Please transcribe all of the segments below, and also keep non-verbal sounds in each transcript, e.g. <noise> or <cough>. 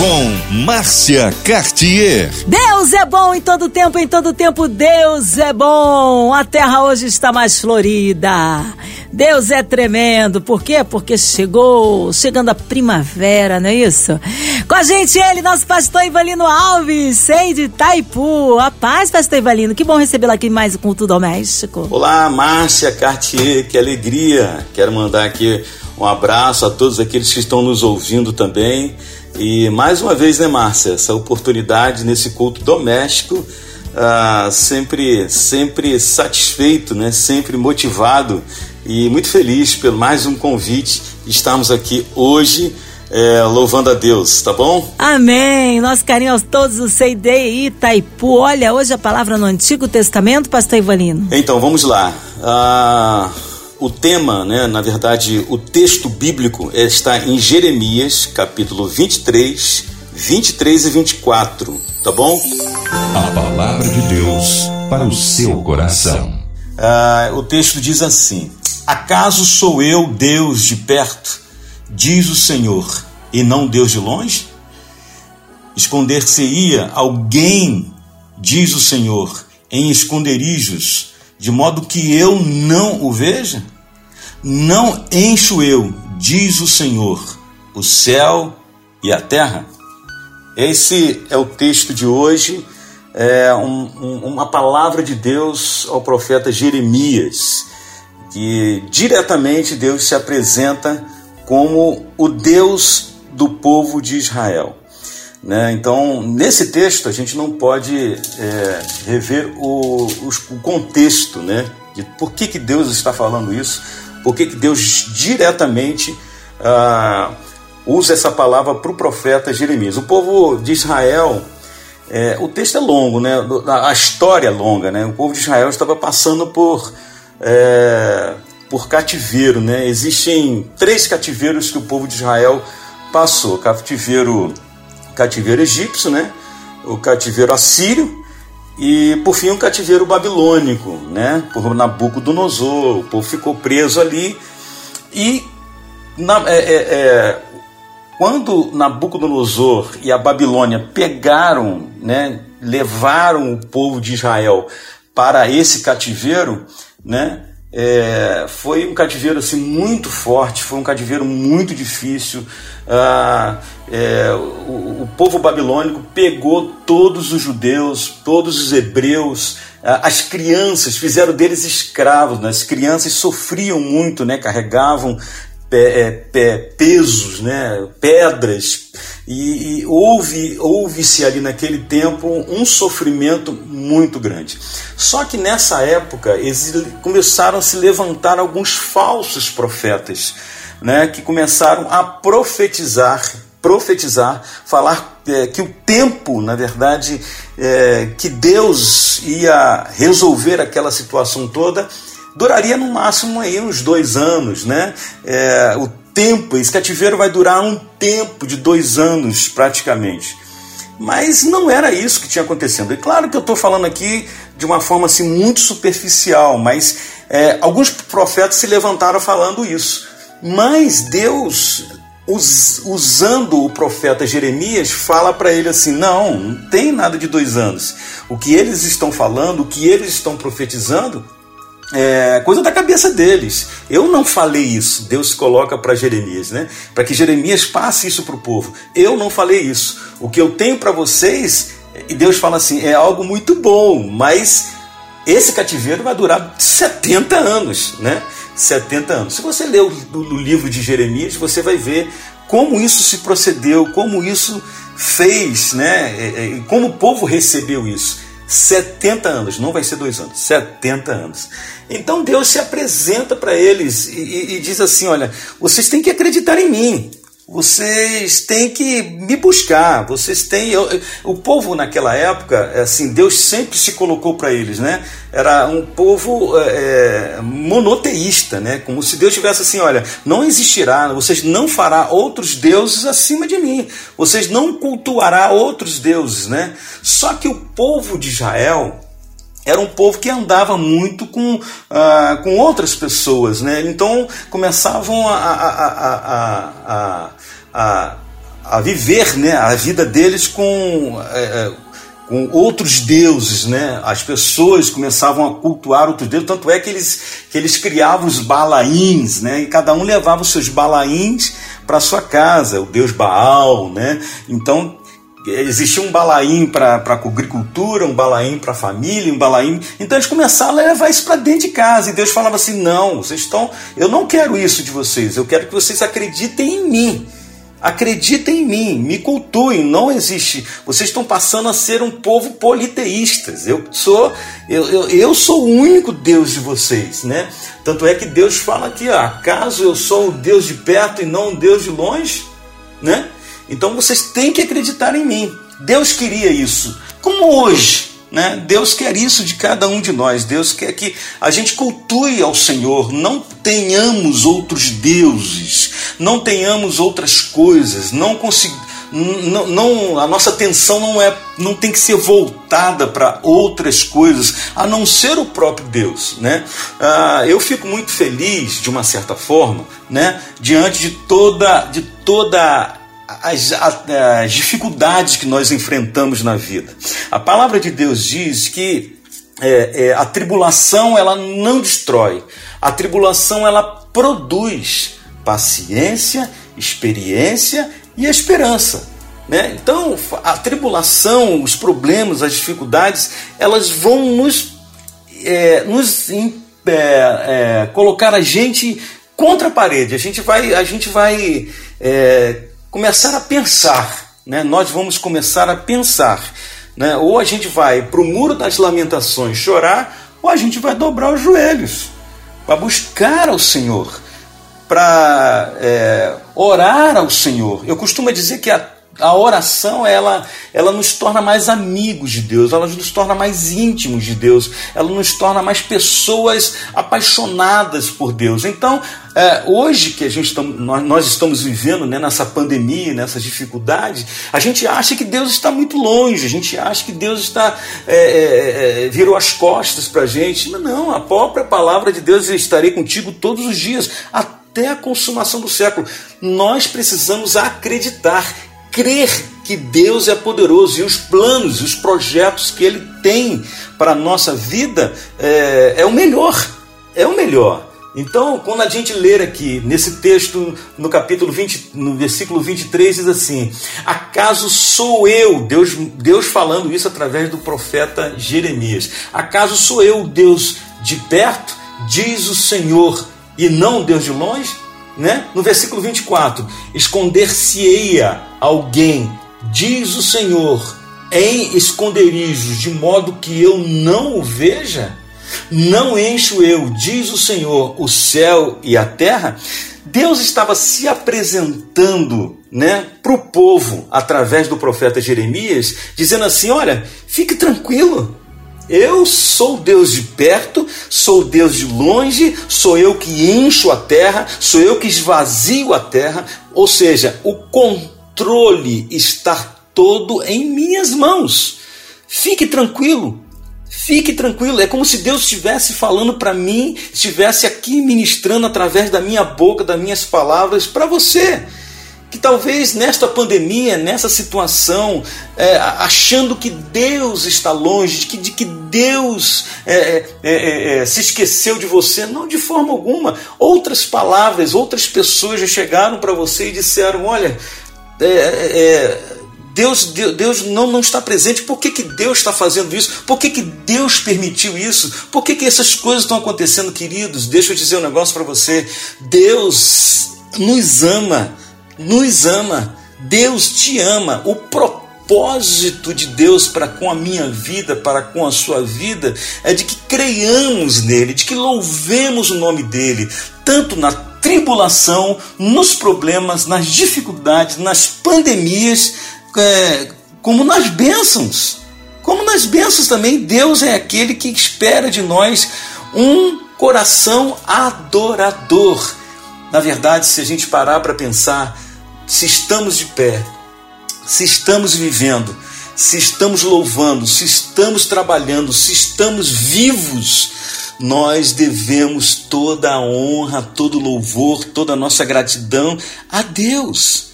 Com Márcia Cartier. Deus é bom em todo tempo, em todo tempo Deus é bom. A terra hoje está mais florida. Deus é tremendo. Por quê? Porque chegou, chegando a primavera, não é isso? Com a gente ele, nosso pastor Ivalino Alves, sei de Itaipu. A paz, pastor Ivalino. Que bom recebê-lo aqui mais com Culto Doméstico. Olá, Márcia Cartier, que alegria. Quero mandar aqui um abraço a todos aqueles que estão nos ouvindo também. E mais uma vez, né, Márcia, essa oportunidade nesse culto doméstico, ah, sempre, sempre satisfeito, né, sempre motivado e muito feliz pelo mais um convite. Estamos aqui hoje é, louvando a Deus, tá bom? Amém. Nosso carinho a todos do CID Itaipu. Olha, hoje a palavra no Antigo Testamento, pastor Ivalino. Então, vamos lá. Ah, o tema, né, na verdade, o texto bíblico está em Jeremias, capítulo 23, 23 e 24, tá bom? A palavra de Deus para o seu coração. Ah, o texto diz assim: Acaso sou eu Deus de perto, diz o Senhor, e não Deus de longe? Esconder-se-ia alguém, diz o Senhor, em esconderijos, de modo que eu não o veja? Não encho eu, diz o Senhor, o céu e a terra? Esse é o texto de hoje, é um, um, uma palavra de Deus ao profeta Jeremias que diretamente Deus se apresenta como o Deus do povo de Israel. Né? Então, nesse texto, a gente não pode é, rever o, o, contexto né? de por que, que Deus está falando isso, por que, Deus diretamente ah, usa essa palavra para o profeta Jeremias. O povo de Israel, é, o texto é longo, né? a história é longa. Né? O povo de Israel estava passando por é, por cativeiro. Né? Existem três cativeiros que o povo de Israel passou: cativeiro, cativeiro egípcio, né? o cativeiro assírio e, por fim, o cativeiro babilônico, né? por Nabucodonosor. O povo ficou preso ali e na, é, é, é, quando Nabucodonosor e a Babilônia pegaram, né, levaram o povo de Israel para esse cativeiro, né? É, foi um cativeiro assim muito forte, foi um cativeiro muito difícil. Ah, é, o, o, povo babilônico pegou todos os judeus, todos os hebreus, ah, as crianças, fizeram deles escravos. Né? As crianças sofriam muito, né? carregavam é, pesos, né? pedras, e, e houve, houve-se ali naquele tempo um sofrimento muito grande. Só que nessa época começaram a se levantar alguns falsos profetas, né? que começaram a profetizar profetizar, falar é, que o tempo, na verdade, é, que Deus ia resolver aquela situação toda duraria no máximo aí uns dois anos, né? É, o tempo, esse cativeiro vai durar um tempo de dois anos praticamente. Mas não era isso que tinha acontecendo. E claro que eu estou falando aqui de uma forma assim muito superficial, mas é, alguns profetas se levantaram falando isso. Mas Deus, us, usando o profeta Jeremias, fala para ele assim: não, não tem nada de dois anos. O que eles estão falando, o que eles estão profetizando, é, coisa da cabeça deles. Eu não falei isso. Deus coloca para Jeremias, né? Para que Jeremias passe isso para o povo. Eu não falei isso. O que eu tenho para vocês, e Deus fala assim, é algo muito bom, mas esse cativeiro vai durar 70 anos, né? 70 anos. Se você ler o, livro de Jeremias, você vai ver como isso se procedeu, como isso fez, né? É, é, como o povo recebeu isso. 70 anos, não vai ser dois anos, 70 anos. Então Deus se apresenta para eles e, e, e, diz assim: olha, vocês têm que acreditar em mim. Vocês têm que me buscar, vocês têm. Eu, o povo naquela época, assim, Deus sempre se colocou para eles, né? Era um povo é, é, monoteísta, né? Como se Deus tivesse assim: olha, não existirá, vocês não fará outros deuses acima de mim, vocês não cultuará outros deuses, né? Só que o povo de Israel, era um povo que andava muito com, uh, com outras pessoas, né? Então começavam a, a, a, a, a viver né, a vida deles com, é, com outros deuses, né? As pessoas começavam a cultuar outros deuses, tanto é que eles, que eles criavam os balaíns, né? E cada um levava os seus balaíns para sua casa, o deus Baal, né? Então existia um balaim para a agricultura, um balaim para a família, um balaim. Então eles começaram a levar isso para dentro de casa. E Deus falava assim: não, vocês estão. Eu não quero isso de vocês. Eu quero que vocês acreditem em mim. Acreditem em mim, me cultuem, não existe. Vocês estão passando a ser um povo politeístas. Eu sou, eu, eu, eu sou o único Deus de vocês, né? Tanto é que Deus fala aqui, ó, acaso eu sou o Deus de perto e não o Deus de longe, né? Então vocês têm que acreditar em mim. Deus queria isso. Como hoje, né? Deus quer isso de cada um de nós. Deus quer que a gente cultue ao Senhor, não tenhamos outros deuses, não tenhamos outras coisas, não consigamos não, não, a nossa atenção não é não tem que ser voltada para outras coisas a não ser o próprio Deus né ah, eu fico muito feliz de uma certa forma né diante de toda de toda as, as dificuldades que nós enfrentamos na vida. A palavra de Deus diz que é, é, a tribulação ela não destrói, a tribulação ela produz paciência, experiência e esperança. Né? Então, a tribulação, os problemas, as dificuldades, elas vão nos, é, nos é, é, colocar a gente contra a parede. A gente vai, a gente vai é, começar a pensar, né? nós vamos começar a pensar. Né? Ou a gente vai para o muro das lamentações chorar, ou a gente vai dobrar os joelhos para buscar ao Senhor, para é, orar ao Senhor. Eu costumo dizer que a a oração ela, ela nos torna mais amigos de Deus, ela nos torna mais íntimos de Deus, ela nos torna mais pessoas apaixonadas por Deus. Então, é, hoje que a gente tam, nós, nós, estamos vivendo né, nessa pandemia, nessas dificuldades, a gente acha que Deus está muito longe, a gente acha que Deus está é, é, é virou as costas para a gente. Não, a própria palavra de Deus estarei contigo todos os dias, até a consumação do século. Nós precisamos acreditar crer que Deus é poderoso e os planos, os projetos que Ele tem para a nossa vida é, é o melhor. É o melhor. Então, quando a gente ler aqui nesse texto, no capítulo 20, no versículo 23, diz assim: Acaso sou eu, Deus, Deus falando isso através do profeta Jeremias, acaso sou eu, Deus de perto, diz o Senhor, e não Deus de longe? Né? No versículo 24: Esconder-se-eia alguém, diz o Senhor, em esconderijos, de modo que eu não o veja? Não encho eu, diz o Senhor, o céu e a terra? Deus estava se apresentando né, para o povo através do profeta Jeremias, dizendo assim: olha, fique tranquilo, eu sou Deus de perto, sou Deus de longe, sou eu que encho a terra, sou eu que esvazio a terra, ou seja, o controle está todo em minhas mãos. Fique tranquilo, Fique tranquilo, é como se Deus estivesse falando para mim, estivesse aqui ministrando através da minha boca, das minhas palavras para você que talvez nesta pandemia, nessa situação, é, achando que Deus está longe, de que, de que Deus é é, é, é, é, se esqueceu de você, não de forma alguma. Outras palavras, outras pessoas já chegaram para você e disseram: Olha, Deus, Deus não, não está presente. Por que, que Deus está fazendo isso? Por que, que Deus permitiu isso? Por que, que essas coisas estão acontecendo, queridos? Deixa eu dizer um negócio para você. Deus nos ama nos ama, Deus te ama. O propósito de Deus para com a minha vida, para com a sua vida, é de que creiamos nele, de que louvemos o nome dele, tanto na tribulação, nos problemas, nas dificuldades, nas pandemias, é, como nas bênçãos. Como nas bênçãos também, Deus é aquele que espera de nós um coração adorador. Na verdade, se a gente parar para pensar, se estamos de pé, se estamos vivendo, se estamos louvando, se estamos trabalhando, se estamos vivos, nós devemos toda a honra, todo louvor, toda a nossa gratidão a Deus.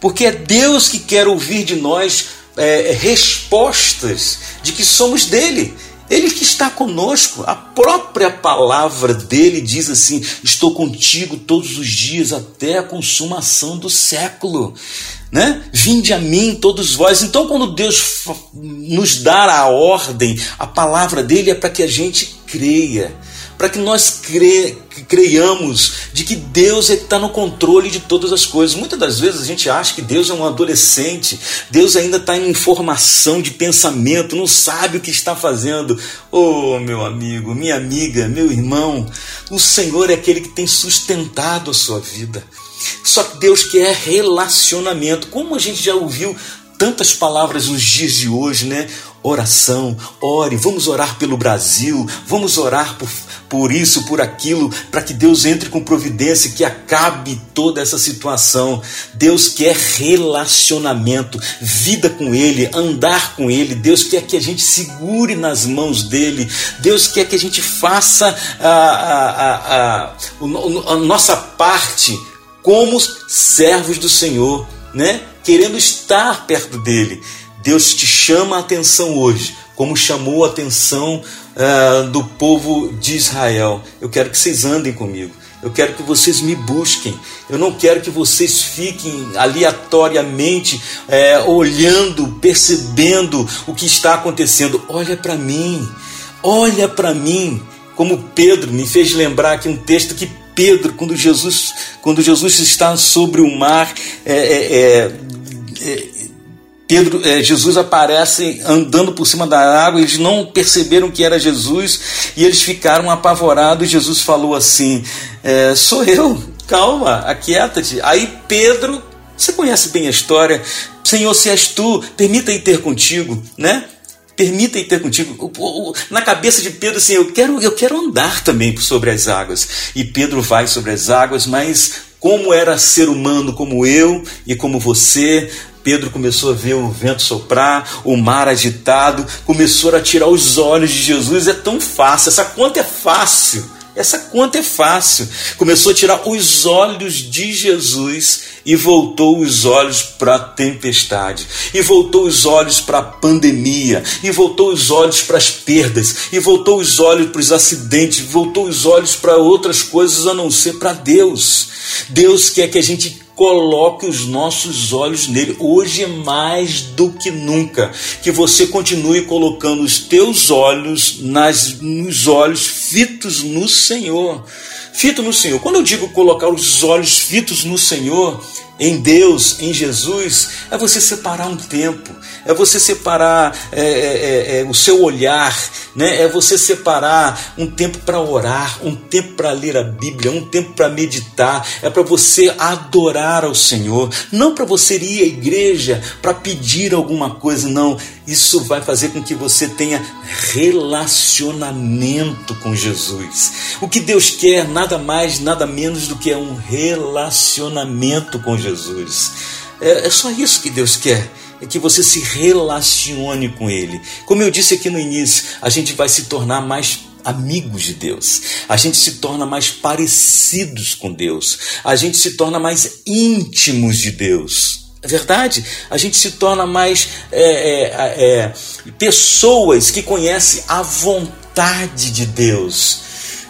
Porque é Deus que quer ouvir de nós é, respostas de que somos dele. Ele que está conosco, a própria palavra dele diz assim: Estou contigo todos os dias até a consumação do século. Né? Vinde a mim, todos vós. Então, quando Deus nos dá a ordem, a palavra dele é para que a gente creia para que nós cre, creiamos de que Deus está no controle de todas as coisas. Muitas das vezes a gente acha que Deus é um adolescente, Deus ainda está em formação de pensamento, não sabe o que está fazendo. Oh, meu amigo, minha amiga, meu irmão, o Senhor é aquele que tem sustentado a sua vida. Só que Deus quer relacionamento. Como a gente já ouviu tantas palavras nos dias de hoje, né? Oração, ore, vamos orar pelo Brasil, vamos orar por, por isso, por aquilo, para que Deus entre com providência, que acabe toda essa situação. Deus quer relacionamento, vida com Ele, andar com Ele. Deus quer que a gente segure nas mãos dele. Deus quer que a gente faça a, a, a, a, nossa parte como servos do Senhor, né? querendo estar perto dele. Deus te chama a atenção hoje, como chamou a atenção uh, do povo de Israel. Eu quero que vocês andem comigo. Eu quero que vocês me busquem. Eu não quero que vocês fiquem aleatoriamente é, olhando, percebendo o que está acontecendo. Olha para mim, olha para mim. Como Pedro me fez lembrar aqui um texto que Pedro, quando Jesus, quando Jesus está sobre o mar, é, é, é é, Pedro, é, Jesus aparece andando por cima da água, eles não perceberam que era Jesus e eles ficaram apavorados. Jesus falou assim: é, Sou eu, calma, aquieta-te. Aí Pedro, você conhece bem a história, Senhor, se és tu, permita ir ter contigo, né? Permita ir ter contigo. Na cabeça de Pedro, assim, eu quero, eu quero andar também sobre as águas. E Pedro vai sobre as águas, mas como era ser humano como eu e como você, Pedro começou a ver o vento soprar, o mar agitado, começou a tirar os olhos de Jesus. É tão fácil, essa conta é fácil. Essa conta é fácil. Começou a tirar os olhos de Jesus e voltou os olhos para a tempestade, e voltou os olhos para a pandemia, e voltou os olhos para as perdas, e voltou os olhos para os acidentes, voltou os olhos para outras coisas a não ser para Deus. Deus quer que a gente coloque os nossos olhos nele. Hoje é mais do que nunca. Que você continue colocando os teus olhos nas, nos olhos fitos no Senhor. Fito no Senhor. Quando eu digo colocar os olhos fitos no Senhor, em Deus, em Jesus, é você separar um tempo, é você separar é, é, é, é o seu olhar, né? é você separar um tempo para orar, um tempo para ler a Bíblia, um tempo para meditar, é para você adorar ao Senhor, não para você ir à igreja para pedir alguma coisa, não. Isso vai fazer com que você tenha relacionamento com Jesus. O que Deus quer, nada mais, nada menos do que é um relacionamento com Jesus. É, é só isso que Deus quer é que você se relacione com Ele. Como eu disse aqui no início, a gente vai se tornar mais amigos de Deus, a gente se torna mais parecidos com Deus, a gente se torna mais íntimos de Deus. Verdade, a gente se torna mais é, é, é, pessoas que conhecem a vontade de Deus.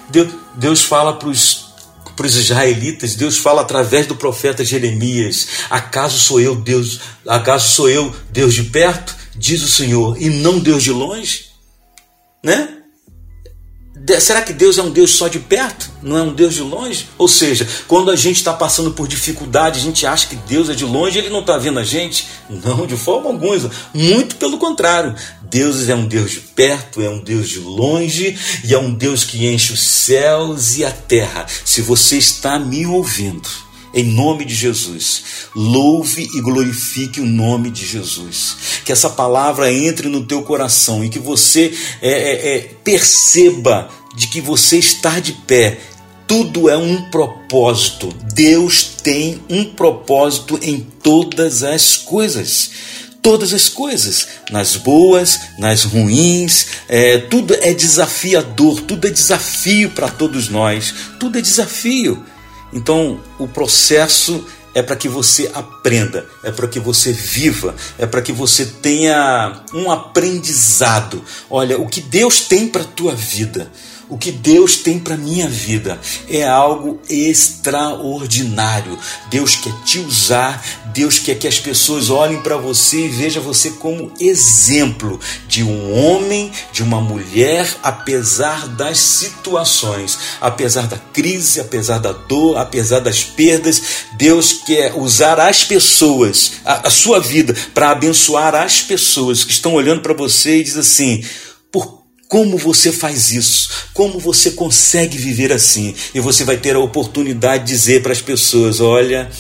Deus, Deus fala para os para os israelitas, Deus fala através do profeta Jeremias: Acaso sou eu Deus? Acaso sou eu Deus de perto? Diz o Senhor, e não Deus de longe? Né? Será que Deus é um Deus só de perto? Não é um Deus de longe? Ou seja, quando a gente está passando por dificuldade, a gente acha que Deus é de longe, ele não está vendo a gente? Não, de forma alguma. Muito pelo contrário. Deus é um Deus de perto, é um Deus de longe e é um Deus que enche os céus e a terra. Se você está me ouvindo, em nome de Jesus. Louve e glorifique o nome de Jesus. Que essa palavra entre no teu coração e que você é, é, é, perceba de que você está de pé. Tudo é um propósito. Deus tem um propósito em todas as coisas todas as coisas, nas boas, nas ruins, é, tudo é desafiador, tudo é desafio para todos nós, tudo é desafio. Então, o processo é para que você aprenda, é para que você viva, é para que você tenha um aprendizado. Olha, o que Deus tem para a tua vida o que Deus tem para minha vida é algo extraordinário. Deus quer te usar, Deus quer que as pessoas olhem para você e vejam você como exemplo de um homem, de uma mulher, apesar das situações, apesar da crise, apesar da dor, apesar das perdas. Deus quer usar as pessoas, a, a sua vida, para abençoar as pessoas que estão olhando para você e diz assim: como você faz isso? Como você consegue viver assim? E você vai ter a oportunidade de dizer para as pessoas: olha,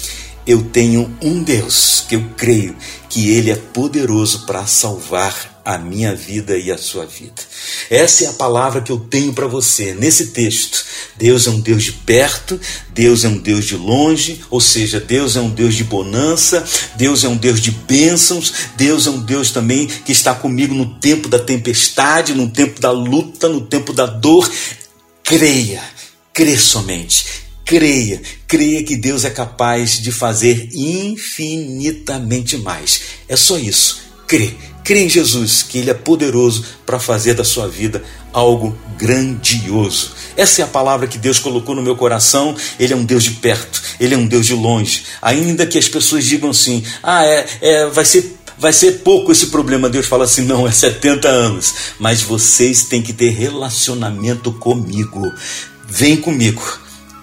eu tenho um Deus que eu creio que Ele é poderoso para salvar a minha vida e a sua vida. Essa é a palavra que eu tenho para você nesse texto. Deus é um Deus de perto, Deus é um Deus de longe, ou seja, Deus é um Deus de bonança, Deus é um Deus de bênçãos, Deus é um Deus também que está comigo no tempo da tempestade, no tempo da luta, no tempo da dor. Creia, crê somente, creia, creia que Deus é capaz de fazer infinitamente mais. É só isso, crê Crê em Jesus, que Ele é poderoso para fazer da sua vida algo grandioso. Essa é a palavra que Deus colocou no meu coração. Ele é um Deus de perto, Ele é um Deus de longe. Ainda que as pessoas digam assim: ah, é, é vai ser vai ser pouco esse problema. Deus fala assim: não, é 70 anos. Mas vocês têm que ter relacionamento comigo. Vem comigo,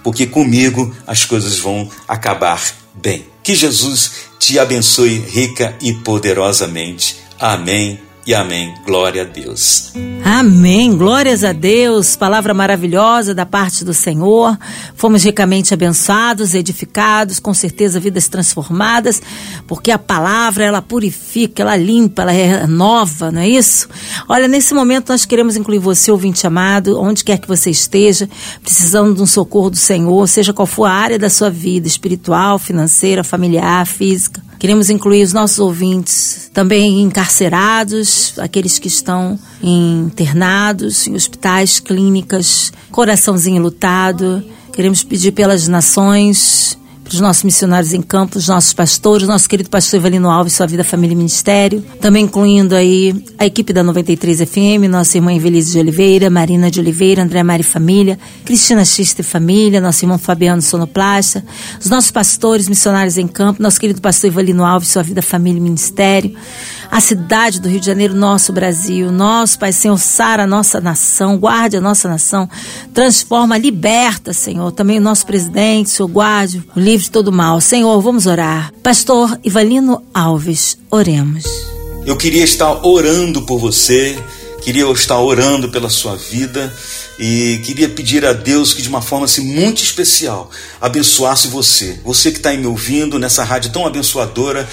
porque comigo as coisas vão acabar bem. Que Jesus te abençoe rica e poderosamente. Amém e amém. Glória a Deus. Amém. Glórias a Deus. Palavra maravilhosa da parte do Senhor. Fomos ricamente abençoados, edificados, com certeza vidas transformadas, porque a palavra ela purifica, ela limpa, ela renova, não é isso? Olha, nesse momento nós queremos incluir você, ouvinte amado, onde quer que você esteja, precisando de um socorro do Senhor, seja qual for a área da sua vida, espiritual, financeira, familiar, física. Queremos incluir os nossos ouvintes também encarcerados, aqueles que estão internados em hospitais, clínicas, coraçãozinho lutado. Queremos pedir pelas nações, para os nossos missionários em campo, os nossos pastores, nosso querido pastor Evalino Alves, sua vida, família e ministério. Também incluindo aí a equipe da 93 FM, nossa irmã Evelise de Oliveira, Marina de Oliveira, André Mari Família, Cristina Xista e Família, nosso irmão Fabiano Sonoplasta, os nossos pastores, missionários em campo, nosso querido pastor Evalino Alves, sua vida, família e ministério a cidade do Rio de Janeiro, nosso Brasil. Nosso Pai Senhor, sara a nossa nação, guarde a nossa nação, transforma, liberta, Senhor. Também o nosso presidente, Senhor, guarde o livre de todo mal. Senhor, vamos orar. Pastor Ivalino Alves, oremos. Eu queria estar orando por você, queria estar orando pela sua vida e queria pedir a Deus que de uma forma assim, muito especial abençoasse você. Você que está me ouvindo nessa rádio tão abençoadora,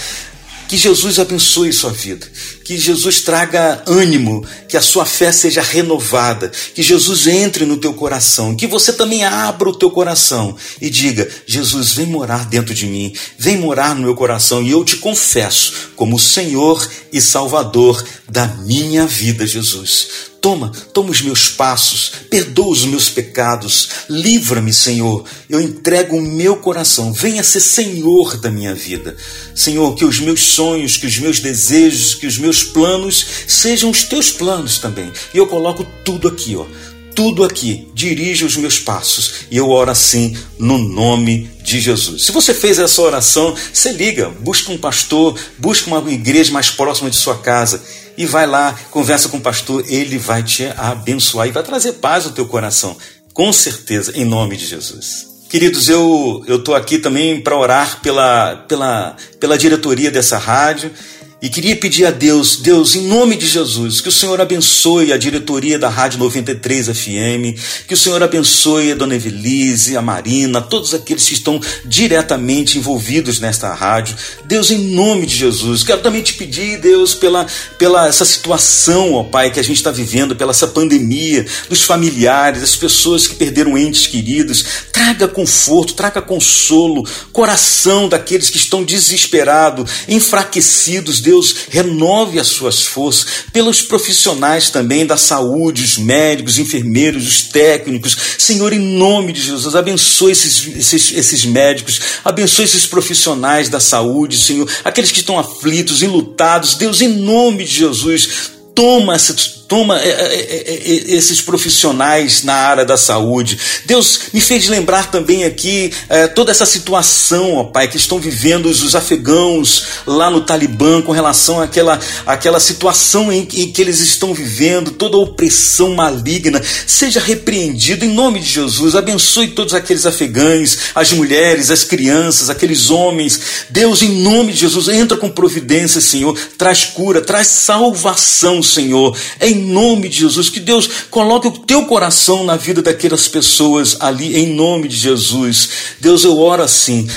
que Jesus abençoe sua vida, que Jesus traga ânimo, que a sua fé seja renovada, que Jesus entre no teu coração, que você também abra o teu coração e diga: Jesus, vem morar dentro de mim, vem morar no meu coração e eu te confesso como Senhor e Salvador da minha vida, Jesus. Toma, toma os meus passos, perdoa os meus pecados, livra-me, Senhor. Eu entrego o meu coração, venha ser Senhor da minha vida. Senhor, que os meus sonhos, que os meus desejos, que os meus planos sejam os teus planos também. E eu coloco tudo aqui, ó. Tudo aqui, dirige os meus passos e eu oro assim no nome de Jesus. Se você fez essa oração, você liga, busca um pastor, busca uma igreja mais próxima de sua casa e vai lá, conversa com o pastor, ele vai te abençoar e vai trazer paz ao teu coração, com certeza, em nome de Jesus. Queridos, eu tô aqui também para orar pela, pela, pela diretoria dessa rádio E queria pedir a Deus, Deus, em nome de Jesus, que o Senhor abençoe a diretoria da Rádio 93 FM, que o Senhor abençoe a Dona Evelise, a Marina, todos aqueles que estão diretamente envolvidos nesta rádio. Deus, em nome de Jesus, quero também te pedir, Deus, pela, pela essa situação, ó Pai, que a gente está vivendo, pela essa pandemia, dos familiares, das pessoas que perderam entes queridos. Traga conforto, traga consolo, coração daqueles que estão desesperados, enfraquecidos, Deus, renove as suas forças, pelos profissionais também da saúde, os médicos, enfermeiros, os técnicos. Senhor, em nome de Jesus, abençoe esses, esses, esses médicos, abençoe esses profissionais da saúde, Senhor, aqueles que estão aflitos, enlutados. Deus, em nome de Jesus, toma essa toma é, é, é, esses profissionais na área da saúde. Deus me fez lembrar também aqui toda essa situação, ó Pai, que estão vivendo os, afegãos lá no Talibã com relação àquela, àquela situação em, em que eles estão vivendo, toda a opressão maligna. Seja repreendido em nome de Jesus. Abençoe todos aqueles afegães, as mulheres, as crianças, aqueles homens. Deus, em nome de Jesus, entra com providência, Senhor. Traz cura, traz salvação, Senhor. Em nome de Jesus. Que Deus coloque o teu coração na vida daquelas pessoas ali, em nome de Jesus. Deus, eu oro assim.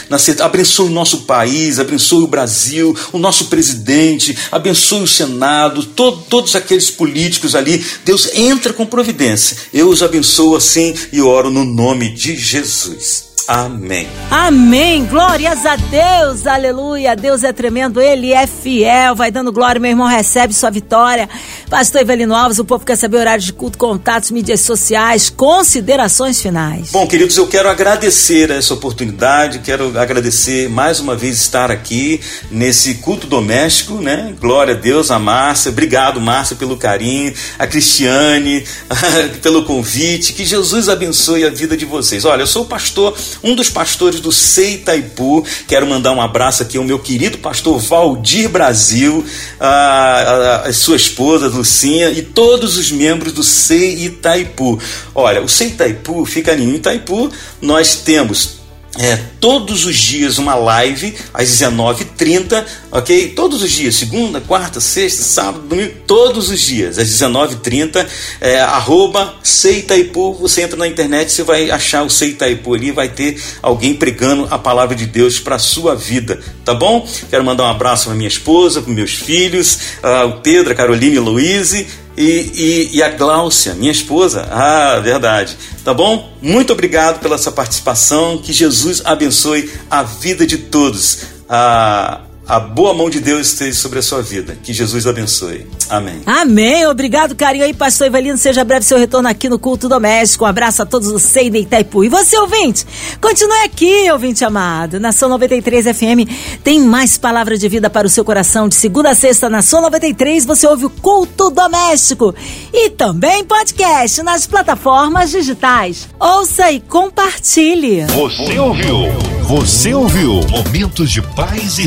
Abençoe o nosso país, abençoe o Brasil, o nosso presidente, abençoe o Senado, todo, todos aqueles políticos ali. Deus, entra com providência. Eu os abençoo assim e oro no nome de Jesus. Amém. Amém. Glórias a Deus. Aleluia. Deus é tremendo. Ele é fiel. Vai dando glória. Meu irmão recebe sua vitória. Pastor Evelino Alves, o povo quer saber horário de culto, contatos, mídias sociais, considerações finais. Bom, queridos, eu quero agradecer essa oportunidade. Quero agradecer mais uma vez estar aqui nesse culto doméstico, né? Glória a Deus, a Márcia. Obrigado, Márcia, pelo carinho. A Cristiane, <laughs> pelo convite. Que Jesus abençoe a vida de vocês. Olha, eu sou o pastor um dos pastores do Sei Itaipu. Quero mandar um abraço aqui ao meu querido pastor Valdir Brasil, a, a, sua esposa Lucinha e todos os membros do Sei Itaipu. Olha, o Sei Itaipu fica em Itaipu. Nós temos é, todos os dias uma live às 19h30, ok? Todos os dias, segunda, quarta, sexta, sábado, domingo, todos os dias, às 19h30, é, arroba Seitaipu, você entra na internet, você vai achar o Seitaipu ali, vai ter alguém pregando a palavra de Deus para sua vida, tá bom? Quero mandar um abraço para minha esposa, para meus filhos, uh, o Pedro, a Carolina e Luiz, e, e, e, a Gláucia, minha esposa. Ah, verdade. Tá bom? Muito obrigado pela sua participação. Que Jesus abençoe a vida de todos. Ah, a boa mão de Deus esteja sobre a sua vida. Que Jesus abençoe. Amém. Amém. Obrigado, carinho aí, pastor Ivalino. Seja breve seu retorno aqui no Culto Doméstico. Um abraço a todos do Seine Itaipu. E você, ouvinte, continue aqui, ouvinte amado. Nação 93 FM tem mais palavras de vida para o seu coração. De segunda a sexta, Nação 93, você ouve o Culto Doméstico. E também podcast nas plataformas digitais. Ouça e compartilhe. Você ouviu? Você ouviu Momentos de Paz e